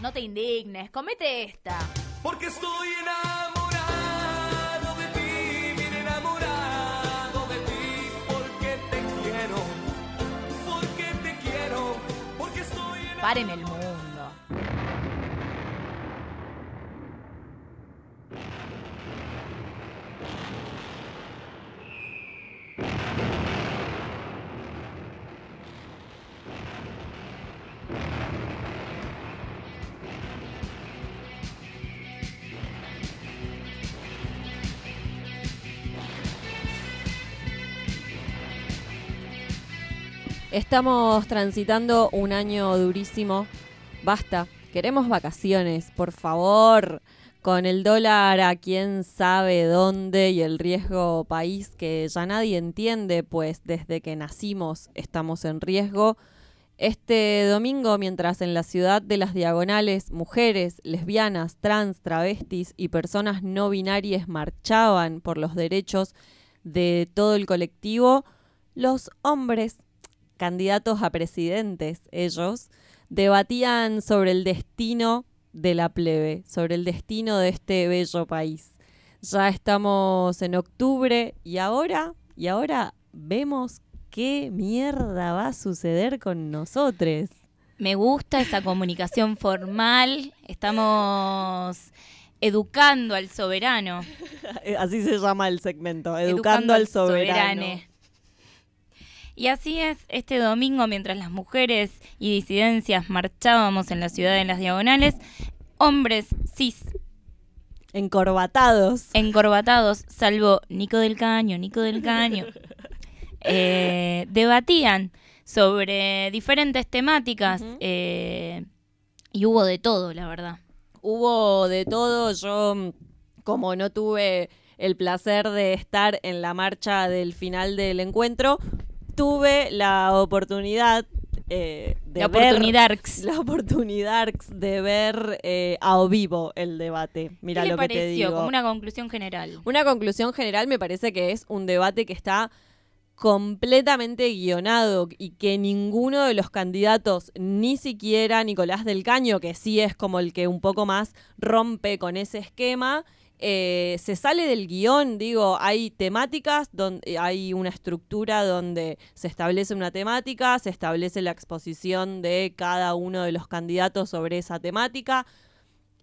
No te indignes, comete esta. Porque estoy enamorado de ti, bien enamorado de ti, porque te quiero, porque te quiero, porque estoy enamorado. Paren el mundo. Estamos transitando un año durísimo. Basta. Queremos vacaciones, por favor. Con el dólar a quién sabe dónde y el riesgo país que ya nadie entiende, pues desde que nacimos estamos en riesgo. Este domingo, mientras en la ciudad de las diagonales mujeres, lesbianas, trans, travestis y personas no binarias marchaban por los derechos de todo el colectivo, los hombres candidatos a presidentes, ellos, debatían sobre el destino de la plebe, sobre el destino de este bello país. Ya estamos en octubre y ahora, y ahora vemos qué mierda va a suceder con nosotros. Me gusta esa comunicación formal. Estamos educando al soberano. Así se llama el segmento, educando, al soberano. soberane. Y así es, este domingo, mientras las mujeres y disidencias marchábamos en la ciudad de las diagonales, hombres cis Encorbatados. encorbatados, salvo Nico del Caño, Nico del Caño, eh, debatían sobre diferentes temáticas eh, y hubo de todo, la verdad. Hubo de todo, yo como no tuve el placer de estar en la marcha del final del encuentro, tuve la oportunidad eh, de La ver- oportunidad. la oportunidad de ver eh, a o vivo el debate. Mira ¿Qué le lo que te pareció? digo. Como una conclusión general. Una conclusión general me parece que es un debate que está completamente guionado y que ninguno de los candidatos, ni siquiera Nicolás del Caño, que sí es como el que un poco más rompe con ese esquema, eh, se sale del guion, digo, hay temáticas, donde hay una estructura donde se establece una temática, se establece la exposición de cada uno de los candidatos sobre esa temática,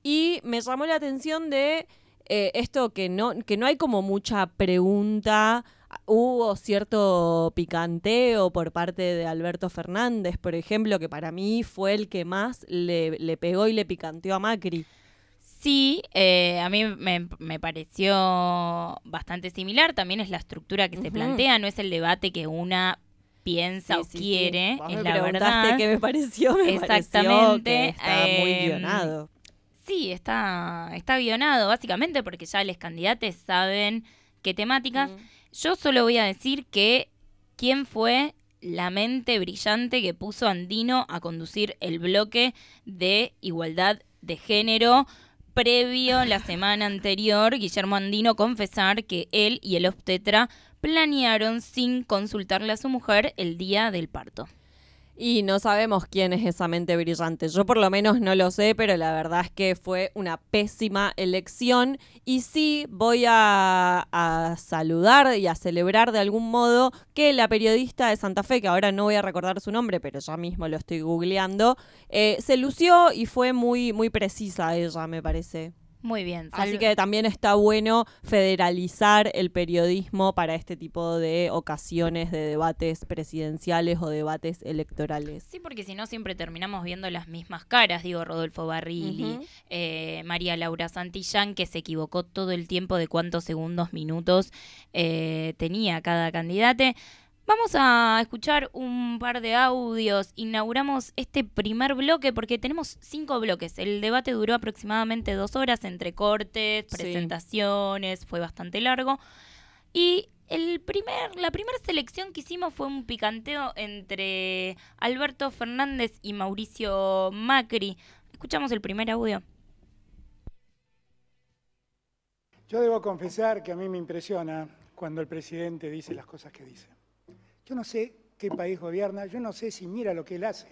y me llamó la atención de eh, esto que no, que no hay como mucha pregunta. Hubo cierto picanteo por parte de Alberto Fernández, por ejemplo, que para mí fue el que más le pegó y le picanteó a Macri. Sí, eh, a mí me, me pareció bastante similar. También es la estructura que se plantea, no es el debate que una piensa Sí, o sí, sí. quiere, Vos es me la verdad. qué me pareció, me pareció Exactamente, que está muy em, guionado. Sí, está, está guionado, básicamente porque ya los candidatos saben qué temáticas. Yo solo voy a decir que quién fue la mente brillante que puso Andino a conducir el bloque de igualdad de género previo la semana anterior, Guillermo Andino confesar que él y el obstetra planearon sin consultarle a su mujer el día del parto. Y no sabemos quién es esa mente brillante. Yo por lo menos no lo sé, pero la verdad es que fue una pésima elección. Y sí voy a, a saludar y a celebrar de algún modo que la periodista de Santa Fe, que ahora no voy a recordar su nombre, pero ya mismo lo estoy googleando, eh, se lució y fue muy, muy precisa ella, me parece. Muy bien. Así sal- que también está bueno federalizar el periodismo para este tipo de ocasiones de debates presidenciales o debates electorales. Sí, porque si no siempre terminamos viendo las mismas caras, digo Rodolfo Barrilli, Ujú. eh, María Laura Santillán, que se equivocó todo el tiempo de cuántos segundos, minutos eh, tenía cada candidate. Vamos a escuchar un par de audios. Inauguramos este primer bloque porque tenemos cinco bloques. El debate duró aproximadamente dos horas entre cortes, Sí. presentaciones, fue bastante largo. Y el primer, la primera selección que hicimos fue un picanteo entre Alberto Fernández y Mauricio Macri. Escuchamos el primer audio. Yo debo confesar que a mí me impresiona cuando el presidente dice las cosas que dice. Yo no sé qué país gobierna, yo no sé si mira lo que él hace.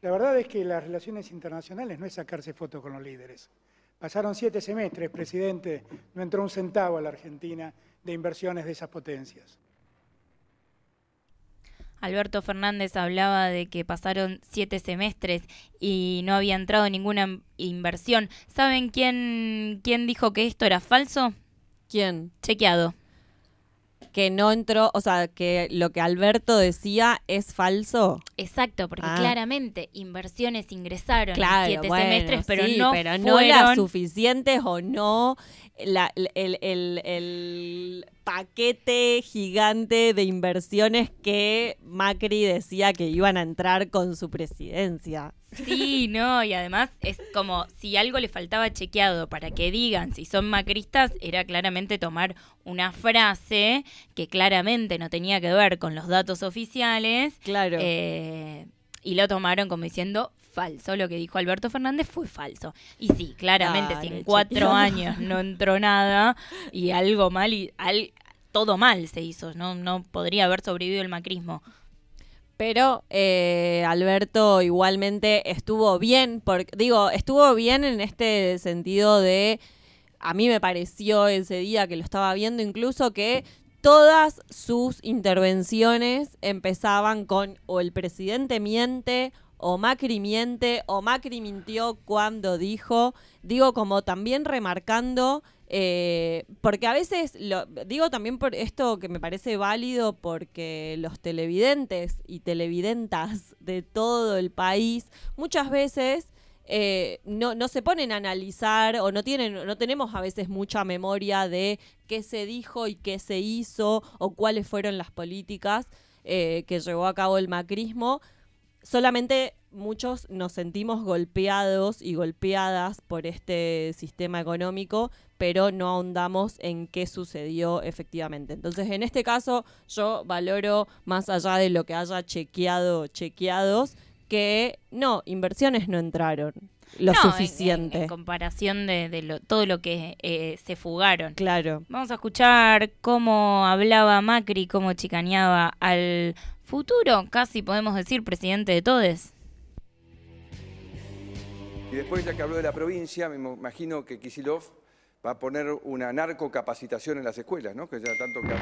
La verdad es que las relaciones internacionales no es sacarse fotos con los líderes. Pasaron siete semestres, presidente, no entró un centavo a la Argentina de inversiones de esas potencias. Alberto Fernández hablaba de que pasaron siete semestres y no había entrado ninguna inversión. ¿Saben quién, quién dijo que esto era falso? ¿Quién? Chequeado. Que no entró, o sea, que lo que Alberto decía es falso. Exacto, porque Ah. claramente inversiones ingresaron Claro, en siete bueno, semestres, pero sí, no pero no fueron... las suficientes o no la- el, el- el paquete gigante de inversiones que Macri decía que iban a entrar con su presidencia. Sí, no, y además es como si algo le faltaba chequeado para que digan si son macristas, era claramente tomar una frase que claramente no tenía que ver con los datos oficiales Claro. eh, y lo tomaron como diciendo falso. Lo que dijo Alberto Fernández fue falso. Y sí, claramente, si en cuatro años no entró nada y algo mal y al, todo mal se hizo, no, no podría haber sobrevivido el macrismo. Pero eh, Alberto igualmente estuvo bien, porque, digo, estuvo bien en este sentido de, a mí me pareció ese día que lo estaba viendo incluso que todas sus intervenciones empezaban con o el presidente miente o Macri miente o Macri mintió cuando dijo, digo como también remarcando eh, porque a veces, lo, digo también por esto que me parece válido, porque los televidentes y televidentas de todo el país muchas veces eh, no, no se ponen a analizar o no tienen, no tenemos a veces mucha memoria de qué se dijo y qué se hizo o cuáles fueron las políticas eh, que llevó a cabo el macrismo. Solamente muchos nos sentimos golpeados y golpeadas por este sistema económico, pero no ahondamos en qué sucedió efectivamente. Entonces, en este caso, yo valoro más allá de lo que haya chequeado, chequeados, que no, inversiones no entraron lo No, en- en- suficiente. En, comparación de, de lo- todo lo que eh, se fugaron. claro. Vamos a escuchar cómo hablaba Macri, cómo chicaneaba al futuro, casi podemos decir, presidente de todes. Y después, ya que habló de la provincia, me imagino que Kisilov va a poner una narcocapacitación en las escuelas, ¿no? Que ya tanto que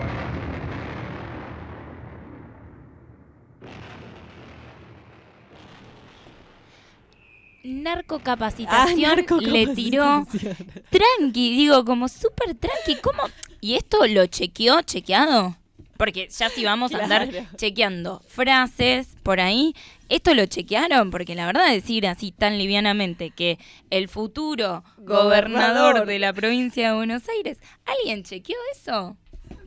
Narcocapacitación Ah, le tiró narcocapacitación. tranqui, digo, como súper tranqui. ¿Cómo? ¿Y esto lo chequeó, chequeado? Porque ya si vamos a andar chequeando frases por ahí, ¿esto lo chequearon? Porque la verdad decir así tan livianamente que el futuro gobernador, Gobernador. de la provincia de Buenos Aires, ¿alguien chequeó eso?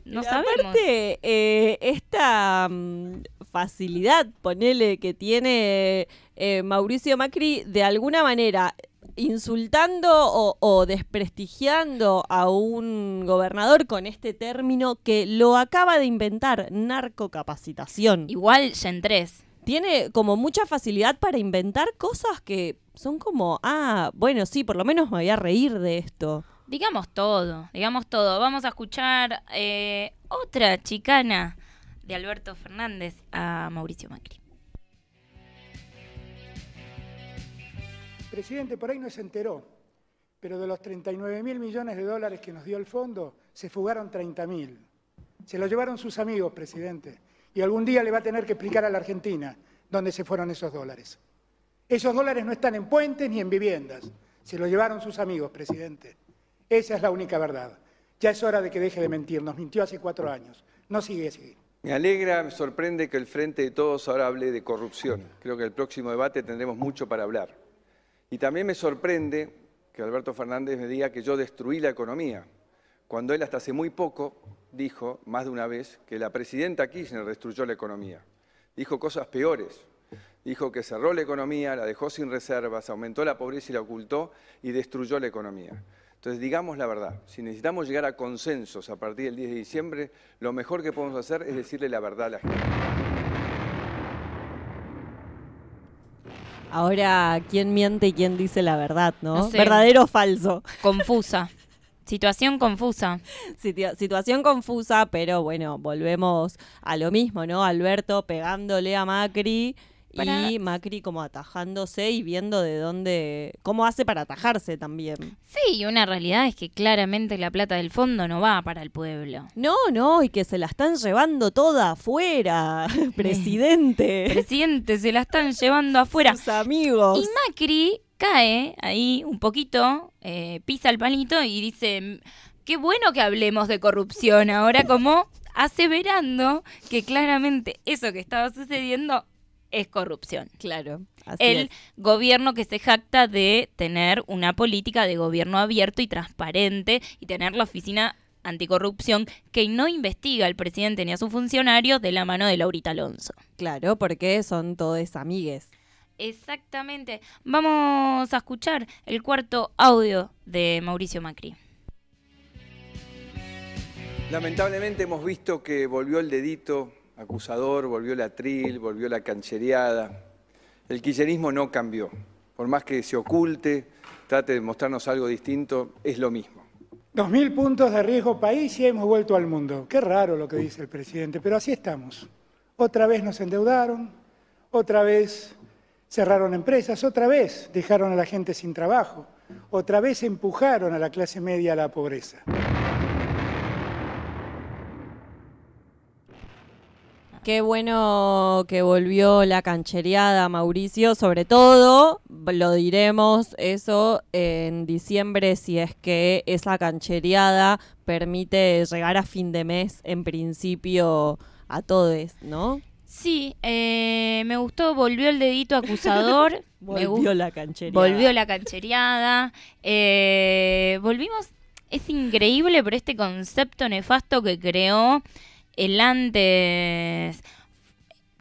No sabemos. Aparte, eh, esta mm, facilidad, ponele, que tiene eh, Mauricio Macri, de alguna manera insultando o, o desprestigiando a un gobernador con este término que lo acaba de inventar, narcocapacitación. Igual ya en tres. Tiene como mucha facilidad para inventar cosas que son como, ah, bueno, sí, por lo menos me voy a reír de esto. Digamos todo, digamos todo. Vamos a escuchar eh, otra chicana de Alberto Fernández a Mauricio Macri. Presidente, por ahí no se enteró, pero de los 39 mil millones de dólares que nos dio el fondo, se fugaron 30 mil. Se lo llevaron sus amigos, presidente. Y algún día le va a tener que explicar a la Argentina dónde se fueron esos dólares. Esos dólares no están en puentes ni en viviendas. Se lo llevaron sus amigos, presidente. Esa es la única verdad. Ya es hora de que deje de mentir. Nos mintió hace cuatro años. No sigue así. Me alegra, me sorprende que el Frente de Todos ahora hable de corrupción. Creo que el próximo debate tendremos mucho para hablar. Y también me sorprende que Alberto Fernández me diga que yo destruí la economía, cuando él hasta hace muy poco dijo, más de una vez, que la presidenta Kirchner destruyó la economía. Dijo cosas peores. Dijo que cerró la economía, la dejó sin reservas, aumentó la pobreza y la ocultó y destruyó la economía. Entonces, digamos la verdad, si necesitamos llegar a consensos a partir del 10 de diciembre, lo mejor que podemos hacer es decirle la verdad a la gente. Ahora, ¿quién miente y quién dice la verdad, no? No sé. ¿Verdadero o falso? Confusa. Situación confusa. Situa- situación confusa, pero bueno, volvemos a lo mismo, ¿no? Alberto pegándole a Macri Para- y Macri como atajándose y viendo de dónde, cómo hace para atajarse también. Sí, y una realidad es que claramente la plata del fondo no va para el pueblo. No, no, y que se la están llevando toda afuera, presidente, Presidente, se la están llevando afuera. sus amigos. Y Macri cae ahí un poquito, eh, pisa el palito y dice, qué bueno que hablemos de corrupción ahora, como aseverando que claramente eso que estaba sucediendo es corrupción. Claro, así El es. gobierno que se jacta de tener una política de gobierno abierto y transparente y tener la oficina anticorrupción que no investiga al presidente ni a sus funcionarios de la mano de Laurita Alonso. Claro, porque son todos amigues. Exactamente. Vamos a escuchar el cuarto audio de Mauricio Macri. Lamentablemente hemos visto que volvió el dedito acusador, volvió la tril, volvió la canchereada. El kirchnerismo no cambió. Por más que se oculte, trate de mostrarnos algo distinto, es lo mismo. 2.000 puntos de riesgo país y hemos vuelto al mundo. Qué raro lo que dice el presidente, pero así estamos. Otra vez nos endeudaron, otra vez cerraron empresas, otra vez dejaron a la gente sin trabajo, otra vez empujaron a la clase media a la pobreza. Qué bueno que volvió la canchereada, Mauricio. Sobre todo, lo diremos eso en diciembre, si es que esa canchereada permite llegar a fin de mes, en principio, a todos, ¿no? Sí, eh, me gustó, volvió el dedito acusador. Volvió la canchereada. volvió la canchereada. eh, volvimos. Es increíble, pero este concepto nefasto que creó el antes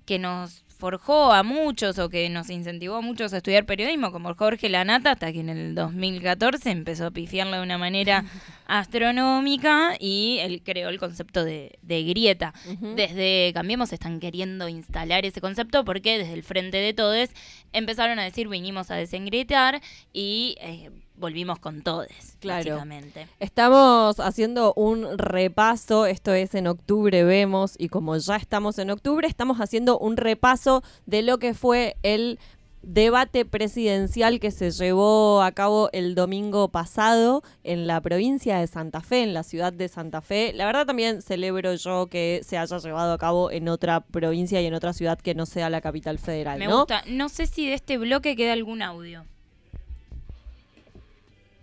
que nos forjó a muchos o que nos incentivó a muchos a estudiar periodismo, como Jorge Lanata, hasta que en el 2014 empezó a pifiarla de una manera astronómica y él creó el concepto de, de grieta. Desde Cambiemos están queriendo instalar ese concepto porque desde el frente de todos empezaron a decir vinimos a desengrietar y eh, volvimos con todos, Claro. básicamente. Estamos haciendo un repaso, esto es en octubre vemos, y como ya estamos en octubre, estamos haciendo un repaso de lo que fue el debate presidencial que se llevó a cabo el domingo pasado en la provincia de Santa Fe, en la ciudad de Santa Fe. La verdad también celebro yo que se haya llevado a cabo en otra provincia y en otra ciudad que no sea la capital federal, Me ¿no? gusta. No sé si de este bloque queda algún audio.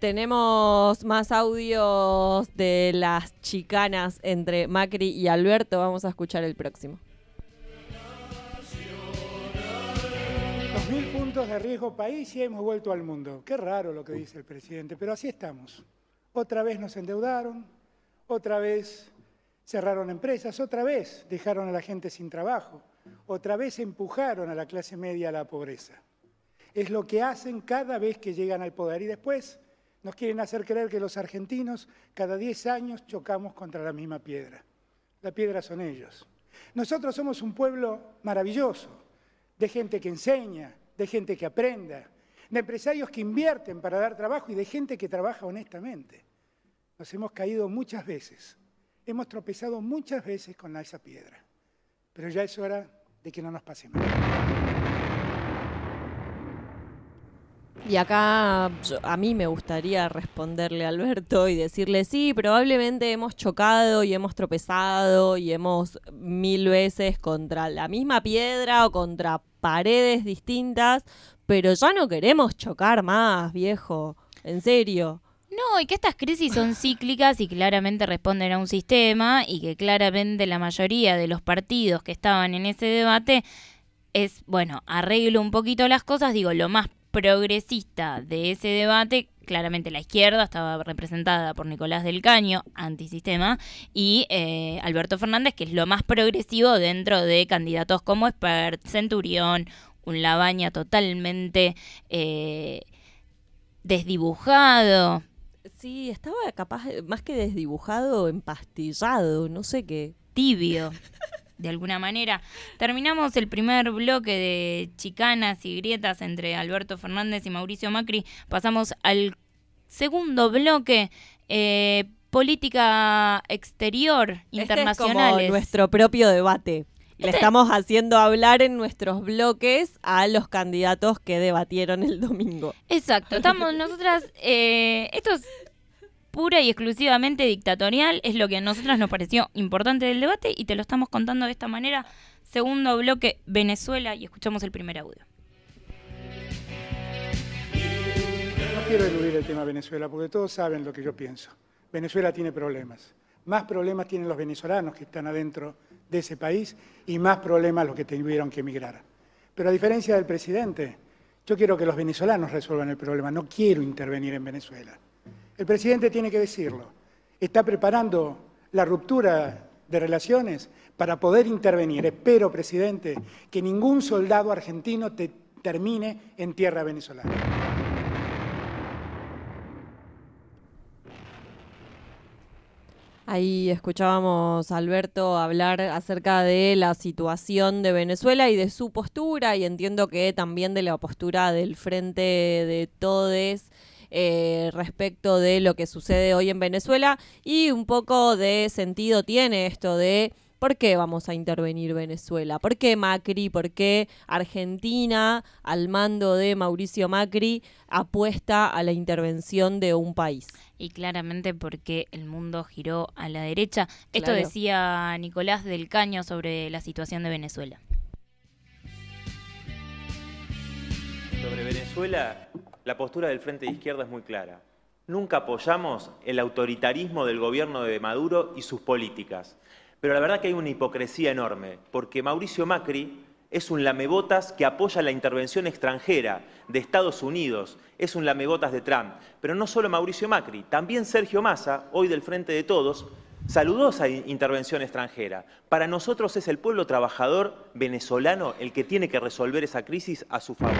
Tenemos más audios de las chicanas entre Macri y Alberto. Vamos a escuchar el próximo. 2.000 puntos de riesgo país y hemos vuelto al mundo. Qué raro lo que dice el presidente, pero así estamos. Otra vez nos endeudaron, otra vez cerraron empresas, otra vez dejaron a la gente sin trabajo, otra vez empujaron a la clase media a la pobreza. Es lo que hacen cada vez que llegan al poder y después nos quieren hacer creer que los argentinos cada 10 años chocamos contra la misma piedra. La piedra son ellos. Nosotros somos un pueblo maravilloso, de gente que enseña, de gente que aprenda, de empresarios que invierten para dar trabajo y de gente que trabaja honestamente. Nos hemos caído muchas veces, hemos tropezado muchas veces con esa piedra, pero ya es hora de que no nos pase más. Y acá yo- a mí me gustaría responderle a Alberto y decirle, sí, probablemente hemos chocado y hemos tropezado y hemos mil veces contra la misma piedra o contra paredes distintas, pero ya no queremos chocar más, viejo. En serio. No, y que estas crisis son cíclicas y claramente responden a un sistema y que claramente la mayoría de los partidos que estaban en ese debate es, bueno, arreglo un poquito las cosas, digo, lo más progresista de ese debate, claramente la izquierda estaba representada por Nicolás del Caño, antisistema, y eh, Alberto Fernández, que es lo más progresivo dentro de candidatos como Espert, Centurión, un Labaña totalmente eh, desdibujado. Sí, estaba capaz, más que desdibujado, empastillado, no sé qué. tibio, de alguna manera. Terminamos el primer bloque de chicanas y grietas entre Alberto Fernández y Mauricio Macri. Pasamos al segundo bloque, eh, política exterior, Este es como nuestro propio debate. Le Este- estamos haciendo hablar en nuestros bloques a los candidatos que debatieron el domingo. Exacto, estamos nosotras, eh, esto es pura y exclusivamente dictatorial, es lo que a nosotras nos pareció importante del debate y te lo estamos contando de esta manera. Segundo bloque, Venezuela, y escuchamos el primer audio. No quiero eludir el tema Venezuela, porque todos saben lo que yo pienso. Venezuela tiene problemas. Más problemas tienen los venezolanos que están adentro de ese país y más problemas los que tuvieron que emigrar. Pero a diferencia del presidente, yo quiero que los venezolanos resuelvan el problema, no quiero intervenir en Venezuela. El presidente tiene que decirlo. Está preparando la ruptura de relaciones para poder intervenir. Espero, presidente, que ningún soldado argentino te termine en tierra venezolana. Ahí escuchábamos a Alberto hablar acerca de la situación de Venezuela y de su postura y entiendo que también de la postura del Frente de Todes eh, respecto de lo que sucede hoy en Venezuela y un poco de sentido tiene esto de ¿Por qué vamos a intervenir Venezuela? ¿Por qué Macri? ¿Por qué Argentina, al mando de Mauricio Macri, apuesta a la intervención de un país? Y claramente porque el mundo giró a la derecha. Esto decía Nicolás del Caño sobre la situación de Venezuela. Sobre Venezuela, la postura del Frente de Izquierda es muy clara. Nunca apoyamos el autoritarismo del gobierno de Maduro y sus políticas. Pero la verdad que hay una hipocresía enorme, porque Mauricio Macri es un lamebotas que apoya la intervención extranjera de Estados Unidos, es un lamebotas de Trump. Pero no solo Mauricio Macri, también Sergio Massa, hoy del Frente de Todos, saludó esa in- intervención extranjera. Para nosotros es el pueblo trabajador venezolano el que tiene que resolver esa crisis a su favor.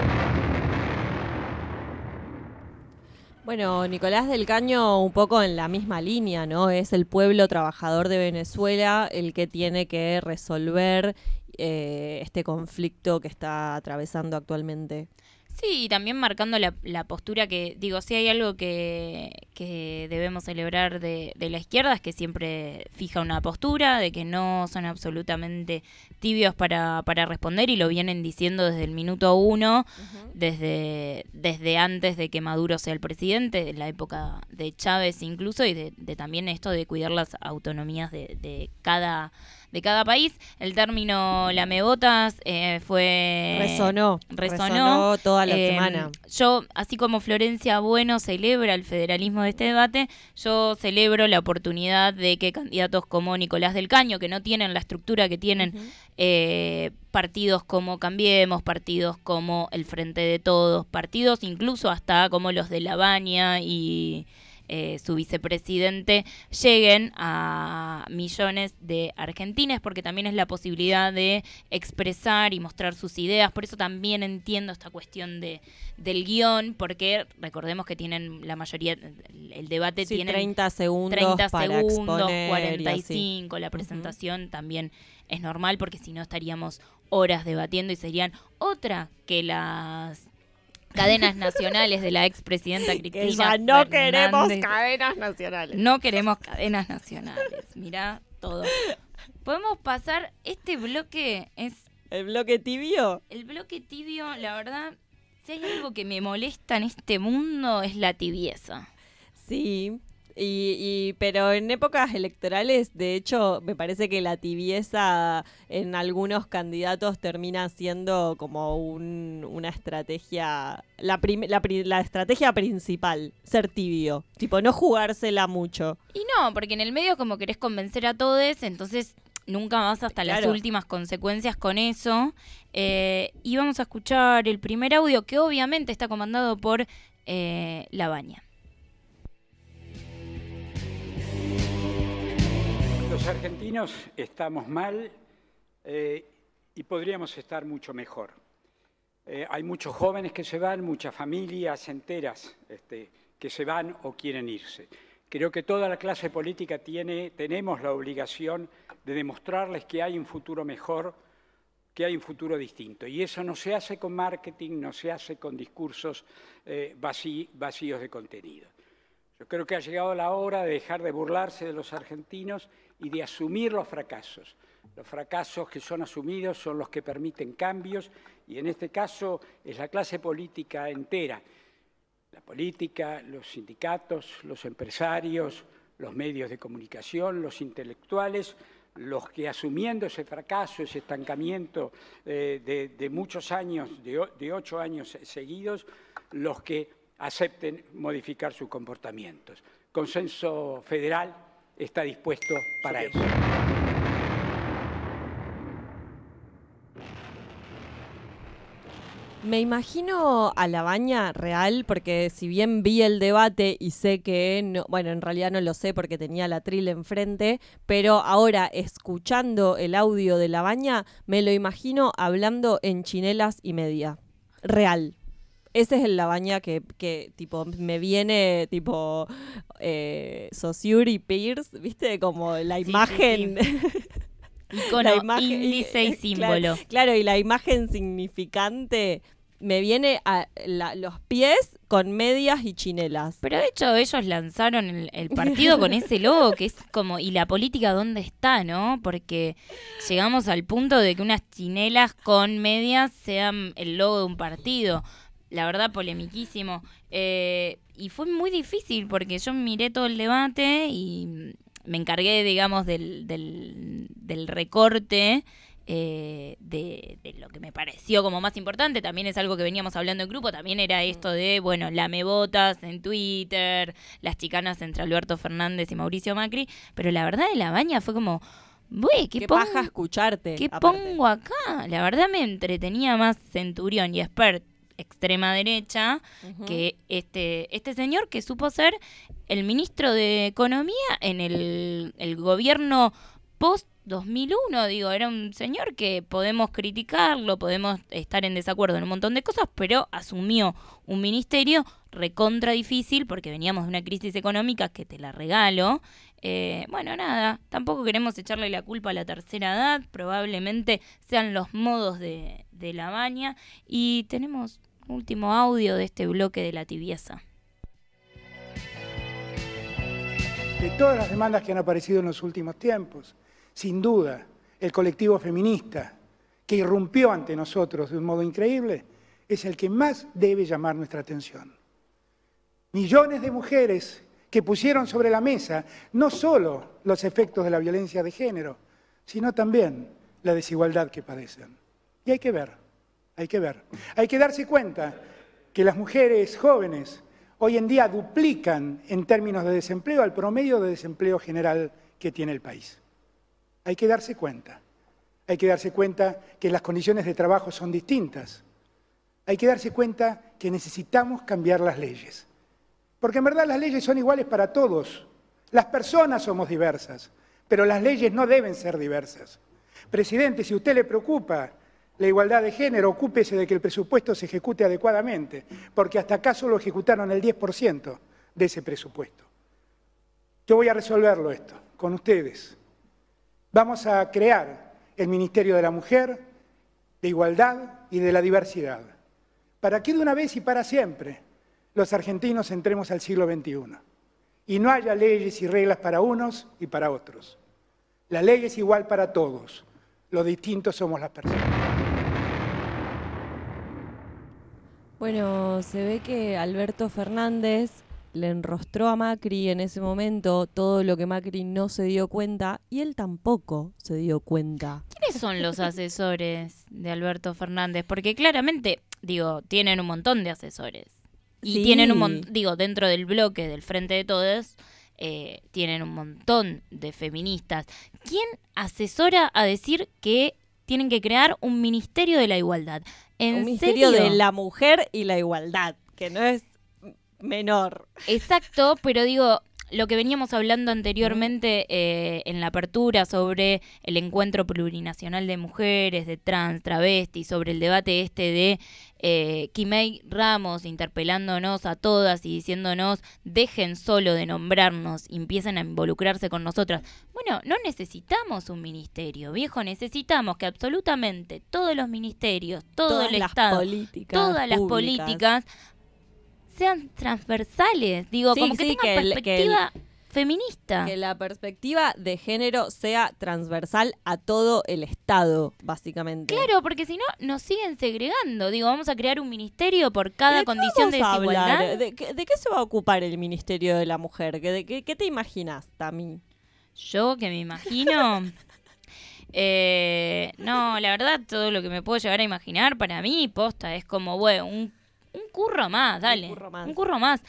Bueno, Nicolás del Caño un poco en la misma línea, ¿no? Es el pueblo trabajador de Venezuela el que tiene que resolver eh, este conflicto que está atravesando actualmente. Sí, y también marcando la, la postura que, digo, si hay algo que, que debemos celebrar de, de la izquierda es que siempre fija una postura, de que no son absolutamente tibios para, para responder y lo vienen diciendo desde el minuto uno, desde, desde antes de que Maduro sea el presidente, en la época de Chávez incluso, y de, de también esto de cuidar las autonomías de, de cada de cada país. El término lamebotas eh, fue... resonó, resonó, resonó toda la Eh, semana. Yo, así como Florencia Bueno celebra el federalismo de este debate, yo celebro la oportunidad de que candidatos como Nicolás del Caño, que no tienen la estructura que tienen eh, partidos como Cambiemos, partidos como el Frente de Todos, partidos incluso hasta como los de La Baña y eh, su vicepresidente lleguen a millones de argentines porque también es la posibilidad de expresar y mostrar sus ideas. Por eso también entiendo esta cuestión de del guion, porque recordemos que tienen la mayoría, el, debate Sí, tiene 30 segundos 30 para segundos, exponer y así. 45, la presentación también es normal porque si no estaríamos horas debatiendo y serían otra que las cadenas nacionales de la expresidenta Cristina ya no queremos cadenas nacionales. No queremos cadenas nacionales. Mirá todo. Podemos pasar, este bloque es El bloque tibio. el bloque tibio, la verdad, si hay algo que me molesta en este mundo es la tibieza. Sí, y, y- pero en épocas electorales, de hecho, me parece que la tibieza en algunos candidatos termina siendo como un- una estrategia, la, la, la estrategia principal, ser tibio, tipo no jugársela mucho. Y no, porque en el medio como querés convencer a todos, entonces nunca vas hasta las últimas consecuencias con eso. Eh, y vamos a escuchar el primer audio que obviamente está comandado por eh, La Baña. Los argentinos estamos mal eh, y podríamos estar mucho mejor. Eh, hay muchos jóvenes que se van, muchas familias enteras este, que se van o quieren irse. Creo que toda la clase política tiene, tenemos la obligación de demostrarles que hay un futuro mejor, que hay un futuro distinto. Y eso no se hace con marketing, no se hace con discursos eh, vací- vacíos de contenido. Yo creo que ha llegado la hora de dejar de burlarse de los argentinos y de asumir los fracasos. Los fracasos que son asumidos son los que permiten cambios y en este caso es la clase política entera. La política, los sindicatos, los empresarios, los medios de comunicación, los intelectuales, los que asumiendo ese fracaso, ese estancamiento eh, de, muchos años, de ocho años seguidos, los que acepten modificar sus comportamientos. Consenso federal está dispuesto para eso. Me imagino a la baña real, porque si bien vi el debate y sé que, no, bueno, en realidad no lo sé porque tenía la tril enfrente, pero ahora escuchando el audio de la baña, me lo imagino hablando en chinelas y media. Real. Ese es el Labaña que, que tipo, me viene, tipo, eh, y Pierce, ¿viste? Como la sí, imagen... Icono, la imagen- índice y claro, símbolo. Claro, y la imagen significante me viene a la- los pies con medias y chinelas. Pero de hecho ellos lanzaron el, el partido con ese logo que es como, ¿y la política dónde está, no? Porque llegamos al punto de que unas chinelas con medias sean el logo de un partido. La verdad, polemiquísimo. Eh, y fue muy difícil porque yo miré todo el debate y me encargué, digamos, del, del, del recorte eh, de, de lo que me pareció como más importante. También es algo que veníamos hablando en grupo. También era esto de, bueno, lame botas en Twitter, las chicanas entre Alberto Fernández y Mauricio Macri. Pero la verdad de la baña fue como, güey, ¿qué, Qué pon- paja escucharte. ¿qué aparte. pongo acá? La verdad me entretenía más Centurión y Expert extrema derecha que este, este señor que supo ser el ministro de Economía en el, el gobierno post 2001, digo, era un señor que podemos criticarlo, podemos estar en desacuerdo en un montón de cosas, pero asumió un ministerio recontra difícil porque veníamos de una crisis económica que te la regalo. Eh, bueno, nada, tampoco queremos echarle la culpa a la tercera edad, probablemente sean los modos de, de la baña. Y tenemos último audio de este bloque de la tibieza. de todas las demandas que han aparecido en los últimos tiempos. Sin duda, el colectivo feminista, que irrumpió ante nosotros de un modo increíble, es el que más debe llamar nuestra atención. Millones de mujeres que pusieron sobre la mesa no solo los efectos de la violencia de género, sino también la desigualdad que padecen. Y hay que ver, hay que ver. Hay que darse cuenta que las mujeres jóvenes hoy en día duplican en términos de desempleo al promedio de desempleo general que tiene el país. Hay que darse cuenta. Hay que darse cuenta que las condiciones de trabajo son distintas. Hay que darse cuenta que necesitamos cambiar las leyes. Porque en verdad las leyes son iguales para todos. Las personas somos diversas, pero las leyes no deben ser diversas. Presidente, si a usted le preocupa la igualdad de género, ocúpese de que el presupuesto se ejecute adecuadamente, porque hasta acá solo ejecutaron el 10% de ese presupuesto. Yo voy a resolverlo esto con ustedes. Vamos a crear el Ministerio de la Mujer, de Igualdad y de la Diversidad, para que de una vez y para siempre los argentinos entremos al siglo XXI y no haya leyes y reglas para unos y para otros. La ley es igual para todos, lo distintos somos las personas. Bueno, se ve que Alberto Fernández le enrostró a Macri en ese momento todo lo que Macri no se dio cuenta y él tampoco se dio cuenta. ¿Quiénes son los asesores de Alberto Fernández? Porque claramente, digo, tienen un montón de asesores. Y Sí. tienen un montón, digo, dentro del bloque del Frente de Todos, eh, tienen un montón de feministas. ¿Quién asesora a decir que tienen que crear un Ministerio de la Igualdad? ¿En Un ministerio serio? de la mujer y la igualdad, que no es menor. Exacto, pero digo, lo que veníamos hablando anteriormente eh, en la apertura sobre el encuentro plurinacional de mujeres, de trans, travestis, sobre el debate este de eh, Kimei Ramos interpelándonos a todas y diciéndonos dejen solo de nombrarnos empiecen a involucrarse con nosotras. Bueno, no necesitamos un ministerio, viejo, necesitamos que absolutamente todos los ministerios, todo Todas el Estado, todas las políticas sean transversales, digo, Sí, como que sí, tengan que el- que el- perspectiva feminista. Que la perspectiva de género sea transversal a todo el Estado, básicamente. Claro, porque si no, nos siguen segregando. Digo, vamos a crear un ministerio por ¿Y cada condición de desigualdad. hablar? ¿De, qué, de qué se va a ocupar el Ministerio de la Mujer? ¿Qué, de qué, qué te imaginas, Tami? Yo que me imagino. eh, no, la verdad, todo lo que me puedo llegar a imaginar para mí, posta, es como, bueno, un, un curro más, dale. curro más. Un curro más.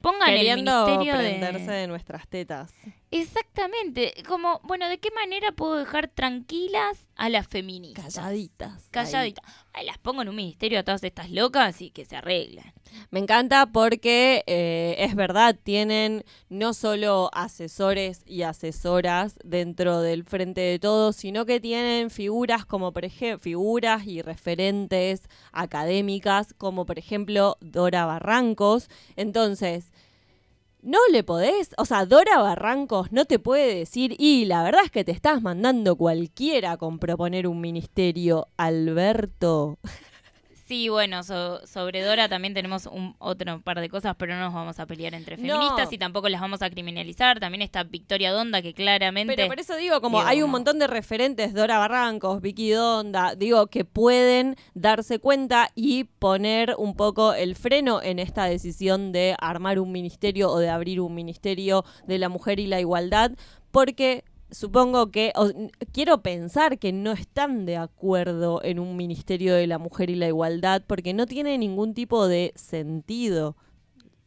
Pongan el Queriendo ministerio prenderse de... de nuestras tetas. Exactamente. Como, bueno, ¿de qué manera puedo dejar tranquilas a las feministas? Calladitas. Calladitas. Ay, las pongo en un ministerio a todas estas locas y que se arreglen. Me encanta porque eh, es verdad, tienen no solo asesores y asesoras dentro del frente de todos, sino que tienen figuras como por ejemplo, figuras y referentes académicas, como por ejemplo Dora Barrancos. Entonces, no le podés, o sea, Dora Barrancos no te puede decir, y la verdad es que te estás mandando cualquiera con proponer un ministerio, Alberto. Sí, bueno, so- sobre Dora también tenemos un otro par de cosas, pero no nos vamos a pelear entre No. feministas y tampoco las vamos a criminalizar. También está Victoria Donda, que claramente... Pero por eso digo, como hay un montón de referentes, Dora Barrancos, Vicky Donda, digo, que pueden darse cuenta y poner un poco el freno en esta decisión de armar un ministerio o de abrir un ministerio de la mujer y la igualdad, porque supongo que, o, quiero pensar que no están de acuerdo en un ministerio de la mujer y la igualdad, porque no tiene ningún tipo de sentido.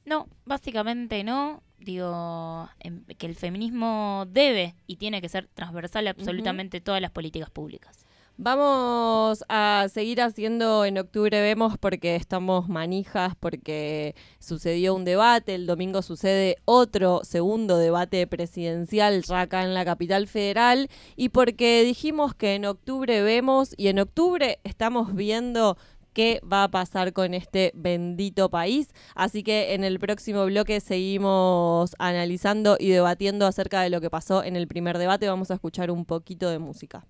No, básicamente no. Digo, em, que el feminismo debe y tiene que ser transversal a absolutamente todas las políticas públicas. Vamos a seguir haciendo en octubre vemos porque estamos manijas, porque sucedió un debate, el domingo sucede otro segundo debate presidencial ya acá en la capital federal y porque dijimos que en octubre vemos y en octubre estamos viendo qué va a pasar con este bendito país. Así que en el próximo bloque seguimos analizando y debatiendo acerca de lo que pasó en el primer debate. Vamos a escuchar un poquito de música.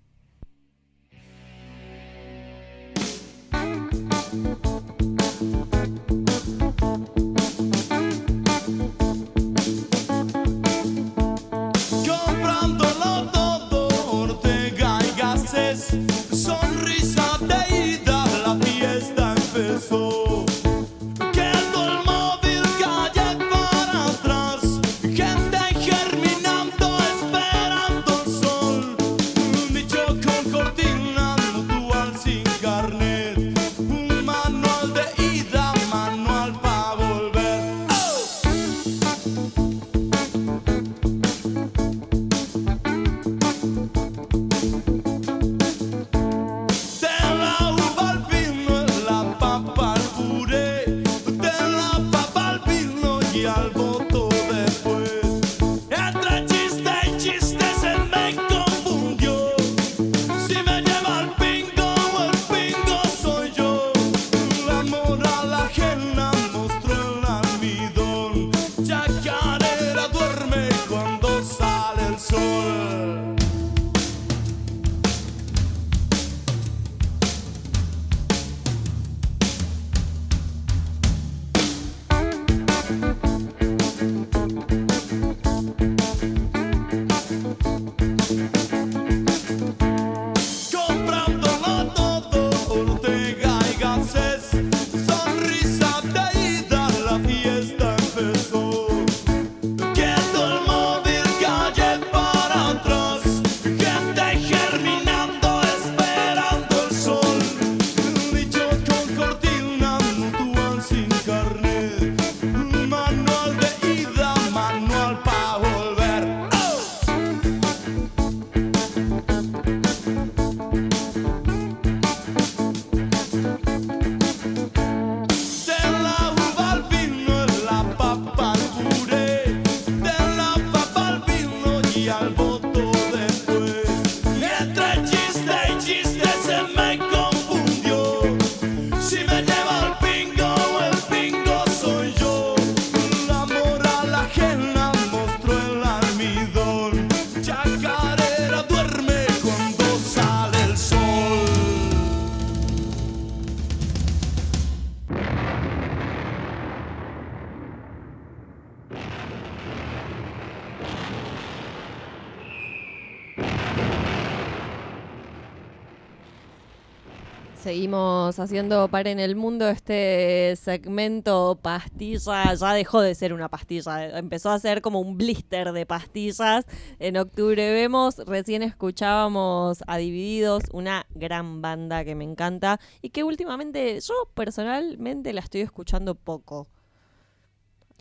Haciendo Par en el Mundo. Este segmento pastilla ya dejó de ser una pastilla, empezó a ser como un blister de pastillas. En octubre vemos, recién escuchábamos a Divididos, una gran banda que me encanta y que últimamente yo personalmente la estoy escuchando poco.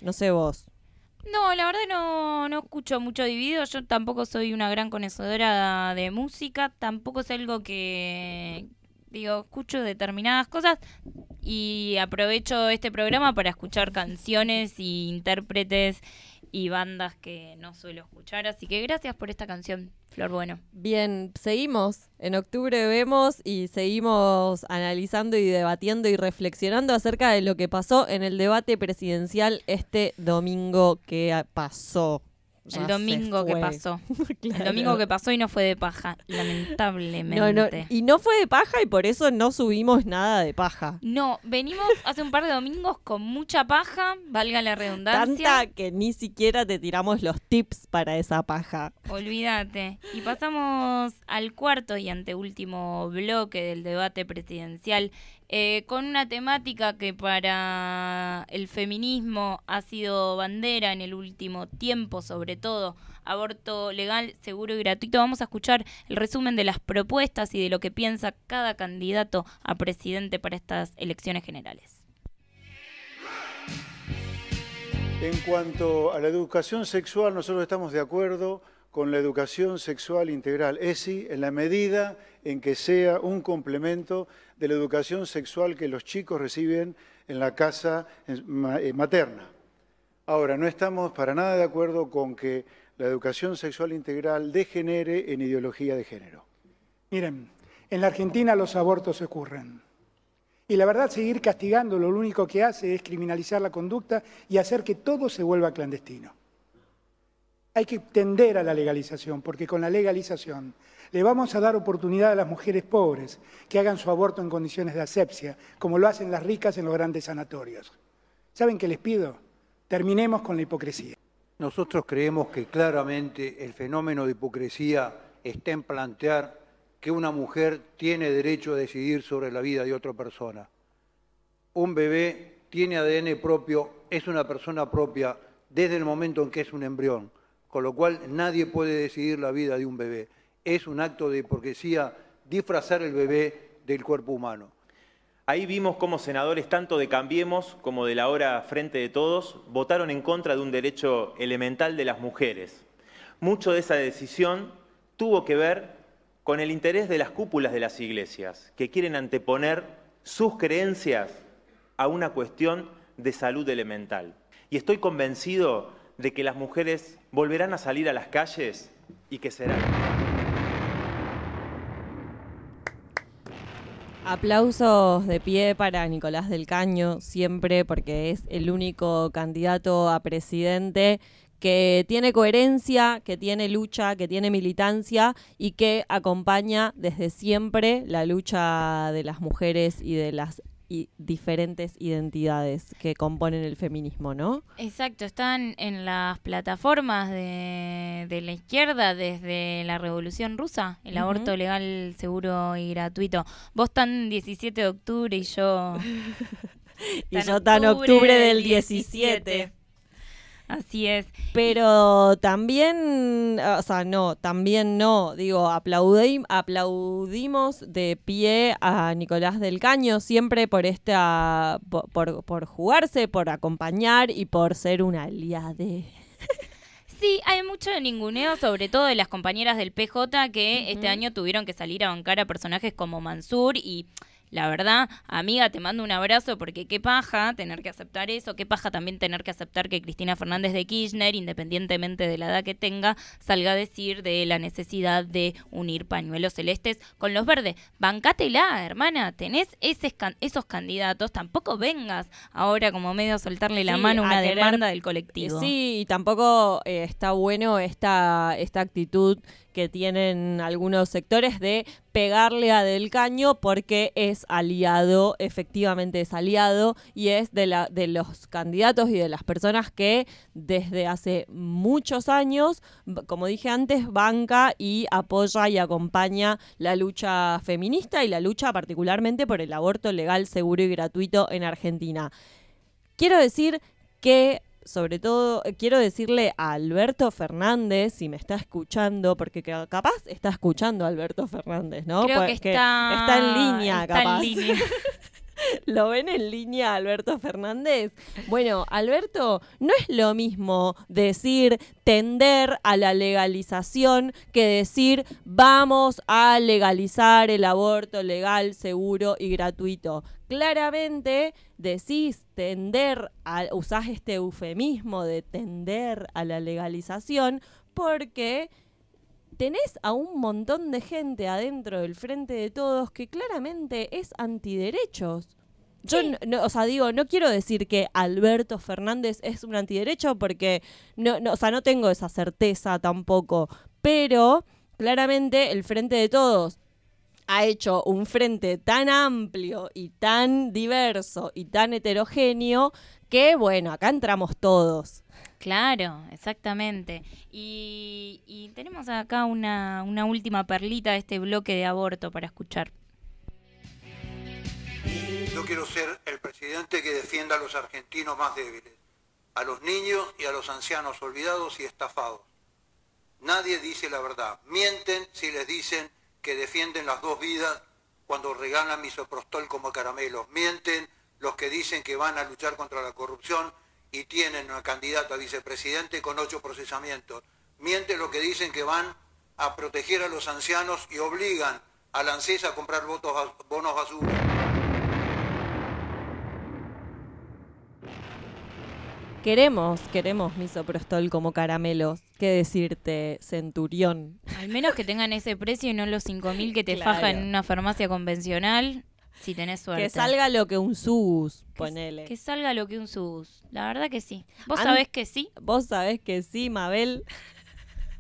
No sé vos. No, la verdad no, no escucho mucho dividido. Yo tampoco soy una gran conocedora de música. Tampoco es algo que, digo, escucho determinadas cosas y aprovecho este programa para escuchar canciones y intérpretes y bandas que no suelo escuchar. Así que gracias por esta canción, Flor Bueno. Bien, seguimos. En octubre vemos y seguimos analizando y debatiendo y reflexionando acerca de lo que pasó en el debate presidencial este domingo que pasó. El domingo que pasó. El domingo que pasó y no fue de paja, lamentablemente. No, no, y no fue de paja y por eso no subimos nada de paja. No, venimos hace un par de domingos con mucha paja, valga la redundancia. Tanta que ni siquiera te tiramos los tips para esa paja. Olvídate. Y pasamos al cuarto y anteúltimo bloque del debate presidencial eh, con una temática que para el feminismo ha sido bandera en el último tiempo, sobre todo aborto legal, seguro y gratuito. Vamos a escuchar el resumen de las propuestas y de lo que piensa cada candidato a presidente para estas elecciones generales. En cuanto a la educación sexual, nosotros estamos de acuerdo con la educación sexual integral, ESI, en la medida en que sea un complemento de la educación sexual que los chicos reciben en la casa eh, ma- materna. Ahora, no estamos para nada de acuerdo con que la educación sexual integral degenere en ideología de género. Miren, en la Argentina los abortos ocurren. Y la verdad, seguir castigándolo lo único que hace es criminalizar la conducta y hacer que todo se vuelva clandestino. Hay que tender a la legalización, porque con la legalización le vamos a dar oportunidad a las mujeres pobres que hagan su aborto en condiciones de asepsia, como lo hacen las ricas en los grandes sanatorios. ¿Saben qué les pido? Terminemos con la hipocresía. Nosotros creemos que claramente el fenómeno de hipocresía está en plantear que una mujer tiene derecho a decidir sobre la vida de otra persona. Un bebé tiene ADN propio, es una persona propia desde el momento en que es un embrión, con lo cual nadie puede decidir la vida de un bebé. Es un acto de hipocresía disfrazar el bebé del cuerpo humano. Ahí vimos cómo senadores tanto de Cambiemos como de la hora Frente de Todos votaron en contra de un derecho elemental de las mujeres. Mucho de esa decisión tuvo que ver con el interés de las cúpulas de las iglesias, que quieren anteponer sus creencias a una cuestión de salud elemental. Y estoy convencido de que las mujeres volverán a salir a las calles y que serán. Aplausos de pie para Nicolás del Caño, siempre, porque es el único candidato a presidente que tiene coherencia, que tiene lucha, que tiene militancia y que acompaña desde siempre la lucha de las mujeres y de las i- diferentes identidades que componen el feminismo, ¿no? Exacto, están en las plataformas de, de la izquierda desde la Revolución Rusa, el aborto legal, seguro y gratuito. Vos tan 17 de octubre y yo... Y yo tan octubre del 17. Así es. Pero también, o sea, no, también no, digo, aplaudi- aplaudimos de pie a Nicolás del Caño siempre por esta, por, por, por jugarse, por acompañar y por ser un aliade. Sí, hay mucho de ninguneo, sobre todo de las compañeras del PJ que este año tuvieron que salir a bancar a personajes como Mansur y la verdad, amiga, te mando un abrazo porque qué paja tener que aceptar eso, qué paja también tener que aceptar que Cristina Fernández de Kirchner, independientemente de la edad que tenga, salga a decir de la necesidad de unir pañuelos celestes con los verdes. Bancátela, hermana, tenés ese esos candidatos, tampoco vengas ahora como medio a soltarle la Sí, mano una demanda del colectivo. Sí, y tampoco eh, está bueno esta, esta actitud que tienen algunos sectores de pegarle a Del Caño porque es aliado, efectivamente es aliado, y es de, la, de los candidatos y de las personas que desde hace muchos años, como dije antes, banca y apoya y acompaña la lucha feminista y la lucha particularmente por el aborto legal, seguro y gratuito en Argentina. Quiero decir que, sobre todo, eh, quiero decirle a Alberto Fernández, si me está escuchando, porque ca- capaz está escuchando a Alberto Fernández, ¿no? Creo que Porque está, está en línea, está en capaz. línea. ¿Lo ven en línea Alberto Fernández? Bueno, Alberto, no es lo mismo decir tender a la legalización que decir vamos a legalizar el aborto legal, seguro y gratuito. Claramente decís tender, a, usás este eufemismo de tender a la legalización porque tenés a un montón de gente adentro del frente de todos que claramente es antiderechos. Yo, no, no, o sea, digo, no quiero decir que Alberto Fernández es un antiderecho porque, no, no, o sea, no tengo esa certeza tampoco, pero claramente el frente de todos ha hecho un frente tan amplio y tan diverso y tan heterogéneo que, bueno, acá entramos todos. Claro, exactamente. Y, y tenemos acá una, una última perlita de este bloque de aborto para escuchar. Yo quiero ser el presidente que defienda a los argentinos más débiles, a los niños y a los ancianos olvidados y estafados. Nadie dice la verdad. Mienten si les dicen que defienden las dos vidas cuando regalan misoprostol como caramelos. Mienten los que dicen que van a luchar contra la corrupción y tienen una candidata a vicepresidente con ocho procesamientos. Mienten los que dicen que van a proteger a los ancianos y obligan a la ANSES a comprar votos, bonos basura. Queremos, queremos misoprostol como caramelos. ¿Qué decirte, centurión? Al menos que tengan ese precio y no los 5.000 que te Claro. faja en una farmacia convencional, si tenés suerte. Que salga lo que un sus, ponele. Que salga lo que un sus. La verdad que sí. Vos An- sabés que sí. Vos sabés que sí, Mabel.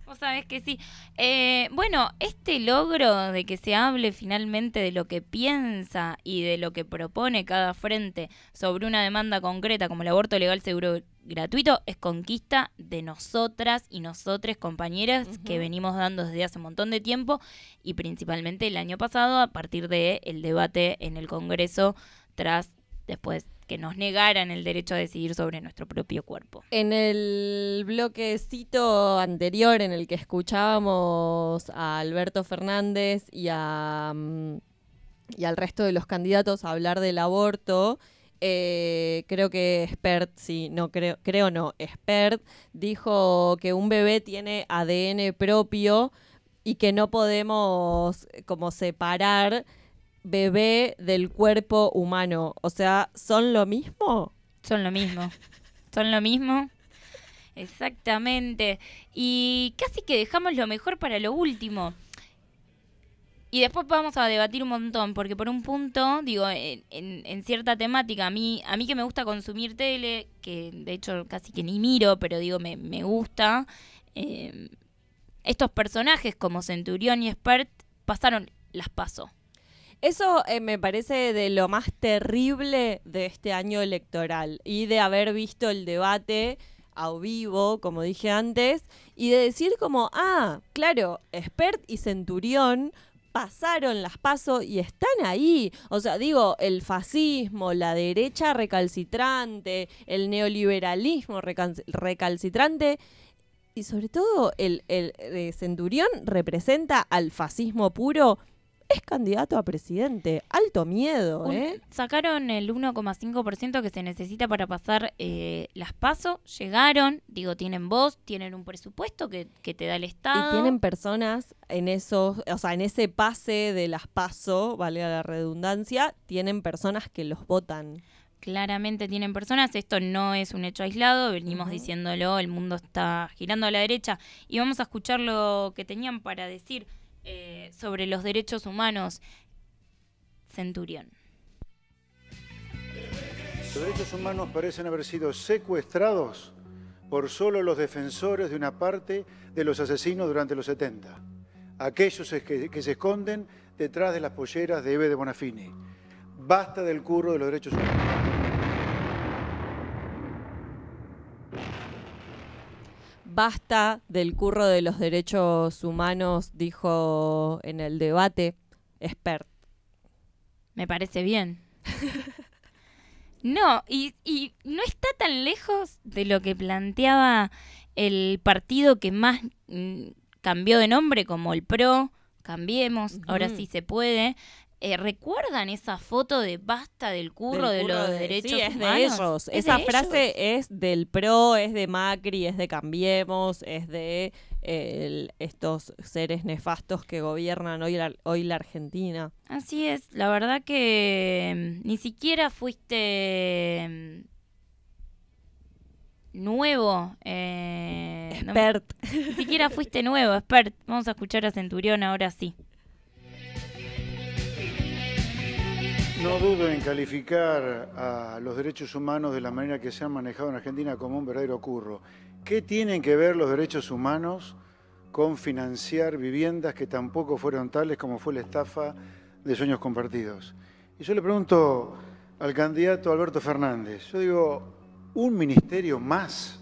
Vos sabés que sí. Eh, bueno, este logro de que se hable finalmente de lo que piensa y de lo que propone cada frente sobre una demanda concreta como el aborto legal, seguro gratuito es conquista de nosotras y nosotres compañeras que venimos dando desde hace un montón de tiempo y principalmente el año pasado a partir de el debate en el Congreso tras después que nos negaran el derecho a decidir sobre nuestro propio cuerpo. En el bloquecito anterior en el que escuchábamos a Alberto Fernández y, a, mm, y al resto de los candidatos hablar del aborto, eh, creo que Expert, sí, no creo, creo no, Expert dijo que un bebé tiene ADN propio y que no podemos eh, como separar bebé del cuerpo humano. O sea, ¿son lo mismo? Son lo mismo. Son lo mismo. Exactamente. Y casi que dejamos lo mejor para lo último. Y después vamos a debatir un montón, porque por un punto, digo, en, cierta temática, a mí, a mí que me gusta consumir tele, que de hecho casi que ni miro, pero digo, me, me gusta, eh, estos personajes como Centurión y Expert pasaron, las paso. Eso eh, me parece de lo más terrible de este año electoral y de haber visto el debate a vivo, como dije antes, y de decir como, ah, claro, Expert y Centurión pasaron las pasos y están ahí. O sea, digo, el fascismo, la derecha recalcitrante, el neoliberalismo recal- recalcitrante y sobre todo el, el eh, Centurión representa al fascismo puro. Es candidato a presidente. Alto miedo, Un- ¿eh? Sacaron el 1,5% que se necesita para pasar eh, las pasos. Llegaron, digo, tienen voz, tienen un presupuesto que, que te da el Estado. Y tienen personas en esos, o sea, en ese pase de las paso, vale la redundancia, tienen personas que los votan. Claramente tienen personas, esto no es un hecho aislado, venimos diciéndolo, el mundo está girando a la derecha y vamos a escuchar lo que tenían para decir eh, sobre los derechos humanos. Centurión. Los derechos humanos parecen haber sido secuestrados por solo los defensores de una parte de los asesinos durante los 70. Aquellos que, que se esconden detrás de las polleras de Eve de Bonafini. Basta del curro de los derechos humanos. Basta del curro de los derechos humanos, dijo en el debate expert. Me parece bien. no, y, y no está tan lejos de lo que planteaba el partido que más mm, cambió de nombre, como el PRO, Cambiemos, ahora sí se puede. Eh, ¿Recuerdan esa foto de basta del curro Del de los de- derechos sí, es humanos? de ellos. Es Esa de frase ellos. es del PRO, es de Macri, es de Cambiemos, es de eh, el- estos seres nefastos que gobiernan hoy la, hoy la Argentina. Así es, la verdad que mm, ni siquiera fuiste mm, nuevo. eh, no- ni siquiera fuiste nuevo, expert. Vamos a escuchar a Centurión ahora sí. No dudo en calificar a los derechos humanos de la manera que se han manejado en Argentina como un verdadero curro. ¿Qué tienen que ver los derechos humanos con financiar viviendas que tampoco fueron tales como fue la estafa de sueños compartidos? Y yo le pregunto al candidato Alberto Fernández, yo digo, ¿un ministerio más?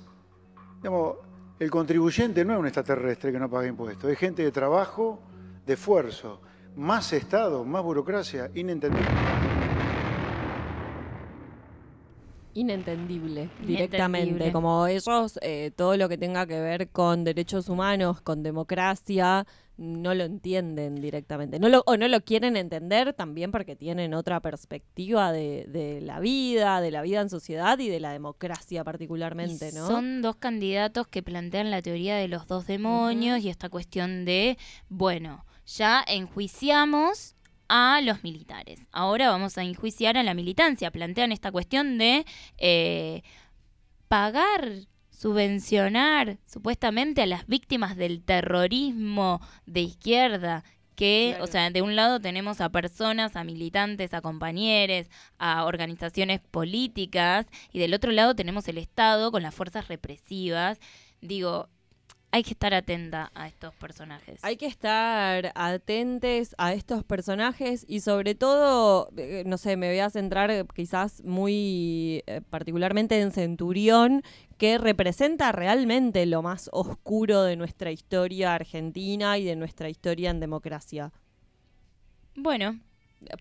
Digamos, el contribuyente no es un extraterrestre que no paga impuestos, es gente de trabajo, de esfuerzo. Más Estado, más burocracia, inentendible. Inentendible, directamente. Inentendible. Como ellos, eh, todo lo que tenga que ver con derechos humanos, con democracia, no lo entienden directamente. No lo, o no lo quieren entender también porque tienen otra perspectiva de, de la vida, de la vida en sociedad y de la democracia particularmente, Y ¿no? Son dos candidatos que plantean la teoría de los dos demonios y esta cuestión de, bueno, ya enjuiciamos a los militares. Ahora vamos a enjuiciar a la militancia. Plantean esta cuestión de eh, pagar, subvencionar supuestamente a las víctimas del terrorismo de izquierda. Que, o sea, de un lado tenemos a personas, a militantes, a compañeros, a organizaciones políticas, y del otro lado tenemos el Estado con las fuerzas represivas. Digo, hay que estar atenta a estos personajes. Hay que estar atentes a estos personajes y sobre todo, eh, no sé, me voy a centrar quizás muy eh, particularmente en Centurión, que representa realmente lo más oscuro de nuestra historia argentina y de nuestra historia en democracia. Bueno,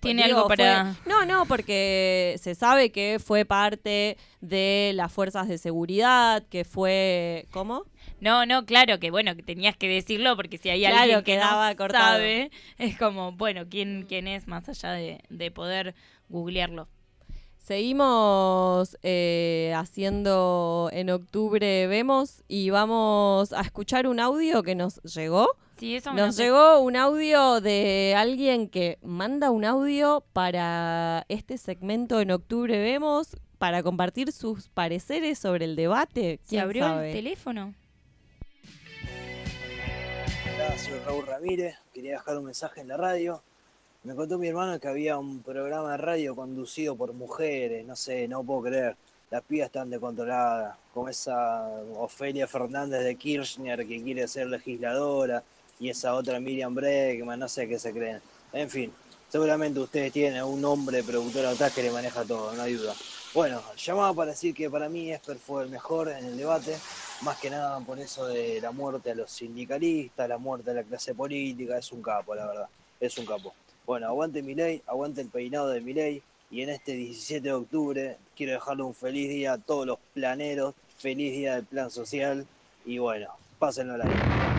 ¿tiene Digo, algo para...? fue- no, no, porque se sabe que fue parte de las fuerzas de seguridad, que fue... ¿Cómo? No, no, claro que bueno, que tenías que decirlo porque si hay Claro, alguien que quedaba no cortado. sabe, es como, bueno, ¿quién, quién es más allá de, de poder googlearlo? Seguimos eh, haciendo en octubre Vemos y vamos a escuchar un audio que nos llegó. Sí, eso me Nos llegó un audio de alguien que manda un audio para este segmento en octubre Vemos para compartir sus pareceres sobre el debate. ¿Se ¿Quién abrió sabe? el teléfono? Hola, soy Raúl Ramírez, quería dejar un mensaje en la radio. Me contó mi hermano que había un programa de radio conducido por mujeres, no sé, no puedo creer. Las pibas están descontroladas, como esa Ofelia Fernández de Kirchner que quiere ser legisladora y esa otra Miriam Bregman, no sé qué se creen. En fin, seguramente ustedes tienen un hombre productor atrás que le maneja todo, no hay duda. Bueno, llamaba para decir que para mí Esper fue el mejor en el debate, más que nada por eso de la muerte a los sindicalistas, la muerte a la clase política, es un capo, la verdad, es un capo. Bueno, aguante mi ley, aguante el peinado de mi ley, y en este 17 de octubre quiero dejarle un feliz día a todos los planeros, feliz día del plan social, y bueno, pásenlo al aire.